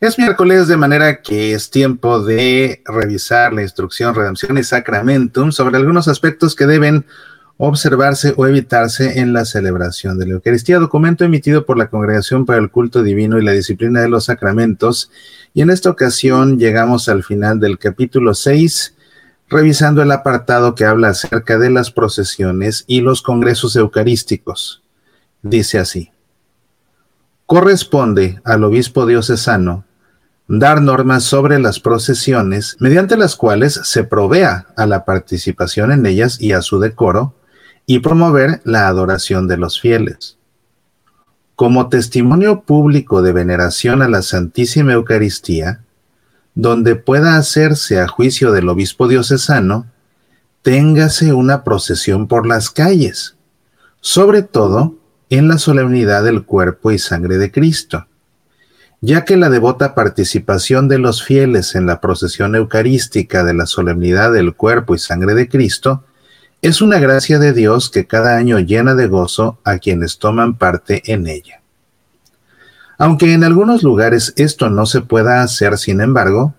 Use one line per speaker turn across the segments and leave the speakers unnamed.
Es miércoles, de manera que es tiempo de revisar la instrucción Redempción y Sacramentum sobre algunos aspectos que deben observarse o evitarse en la celebración de la Eucaristía, documento emitido por la Congregación para el Culto Divino y la Disciplina de los Sacramentos. Y en esta ocasión llegamos al final del capítulo 6, revisando el apartado que habla acerca de las procesiones y los congresos eucarísticos. Dice así. Corresponde al obispo diocesano dar normas sobre las procesiones, mediante las cuales se provea a la participación en ellas y a su decoro, y promover la adoración de los fieles. Como testimonio público de veneración a la Santísima Eucaristía, donde pueda hacerse a juicio del obispo diocesano, téngase una procesión por las calles, sobre todo en la solemnidad del cuerpo y sangre de Cristo ya que la devota participación de los fieles en la procesión eucarística de la solemnidad del cuerpo y sangre de Cristo es una gracia de Dios que cada año llena de gozo a quienes toman parte en ella. Aunque en algunos lugares esto no se pueda hacer, sin embargo,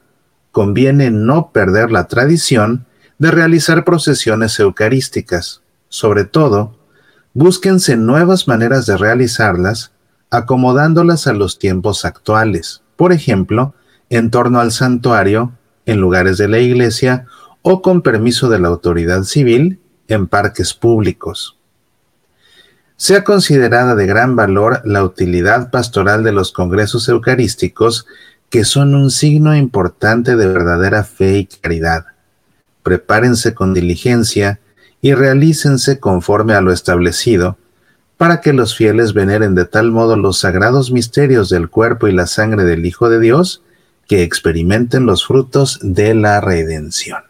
conviene no perder la tradición de realizar procesiones eucarísticas. Sobre todo, búsquense nuevas maneras de realizarlas acomodándolas a los tiempos actuales, por ejemplo, en torno al santuario, en lugares de la iglesia o con permiso de la autoridad civil en parques públicos. Sea considerada de gran valor la utilidad pastoral de los congresos eucarísticos, que son un signo importante de verdadera fe y caridad. Prepárense con diligencia y realícense conforme a lo establecido, para que los fieles veneren de tal modo los sagrados misterios del cuerpo y la sangre del Hijo de Dios, que experimenten los frutos de la redención.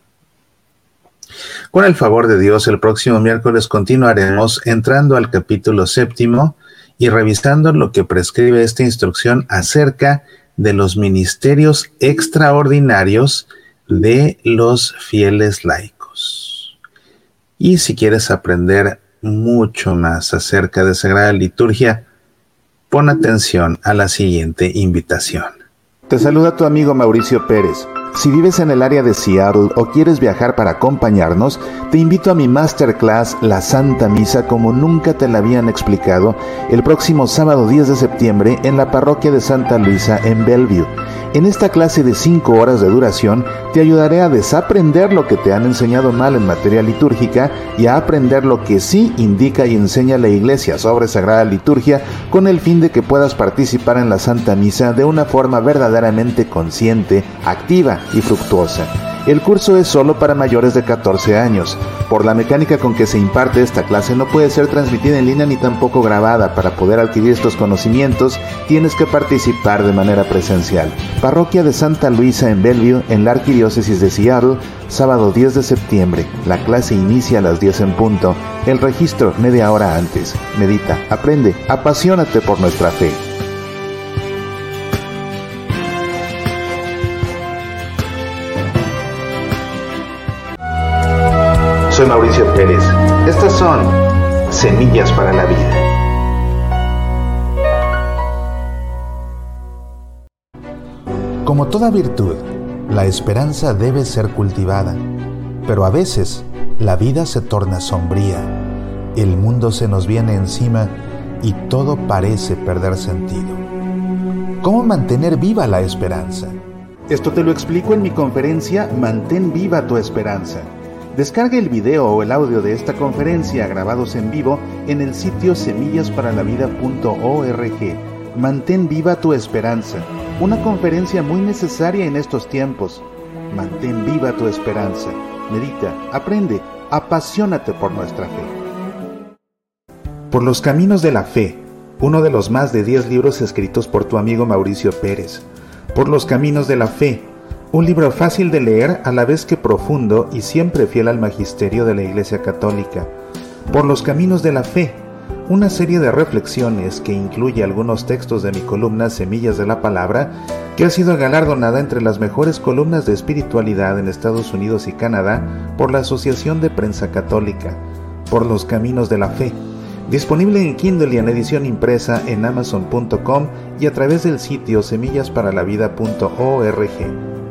Con el favor de Dios, el próximo miércoles continuaremos entrando al capítulo séptimo y revisando lo que prescribe esta instrucción acerca de los ministerios extraordinarios de los fieles laicos. Y si quieres aprender mucho más acerca de Sagrada Liturgia, pon atención a la siguiente invitación.
Te saluda tu amigo Mauricio Pérez. Si vives en el área de Seattle o quieres viajar para acompañarnos, te invito a mi masterclass La Santa Misa como nunca te la habían explicado el próximo sábado 10 de septiembre en la parroquia de Santa Luisa en Bellevue. En esta clase de 5 horas de duración te ayudaré a desaprender lo que te han enseñado mal en materia litúrgica y a aprender lo que sí indica y enseña la Iglesia sobre Sagrada Liturgia con el fin de que puedas participar en la Santa Misa de una forma verdaderamente consciente, activa y fructuosa. El curso es solo para mayores de 14 años. Por la mecánica con que se imparte esta clase no puede ser transmitida en línea ni tampoco grabada. Para poder adquirir estos conocimientos tienes que participar de manera presencial. Parroquia de Santa Luisa en Bellevue, en la Arquidiócesis de Seattle, sábado 10 de septiembre. La clase inicia a las 10 en punto. El registro media hora antes. Medita, aprende, apasionate por nuestra fe.
Soy Mauricio Pérez. Estas son Semillas para la Vida.
Como toda virtud, la esperanza debe ser cultivada, pero a veces la vida se torna sombría, el mundo se nos viene encima y todo parece perder sentido. ¿Cómo mantener viva la esperanza? Esto te lo explico en mi conferencia Mantén viva tu esperanza Descargue el video o el audio de esta conferencia grabados en vivo en el sitio semillasparalavida.org. Mantén viva tu esperanza. Una conferencia muy necesaria en estos tiempos. Mantén viva tu esperanza. Medita, aprende,
Apasionate por nuestra fe. Por los caminos de la fe, uno de los más de 10 libros escritos por tu amigo Mauricio Pérez. Por los caminos de la fe, un libro fácil de leer a la vez que profundo y siempre fiel al magisterio de la Iglesia Católica. Por los caminos de la fe, una serie de reflexiones que incluye algunos textos de mi columna Semillas de la Palabra, que ha sido galardonada entre las mejores columnas de espiritualidad en Estados Unidos y Canadá por la Asociación de Prensa Católica, por los caminos de la fe, disponible en Kindle y en edición impresa en amazon.com y a través del sitio semillasparalavida.org.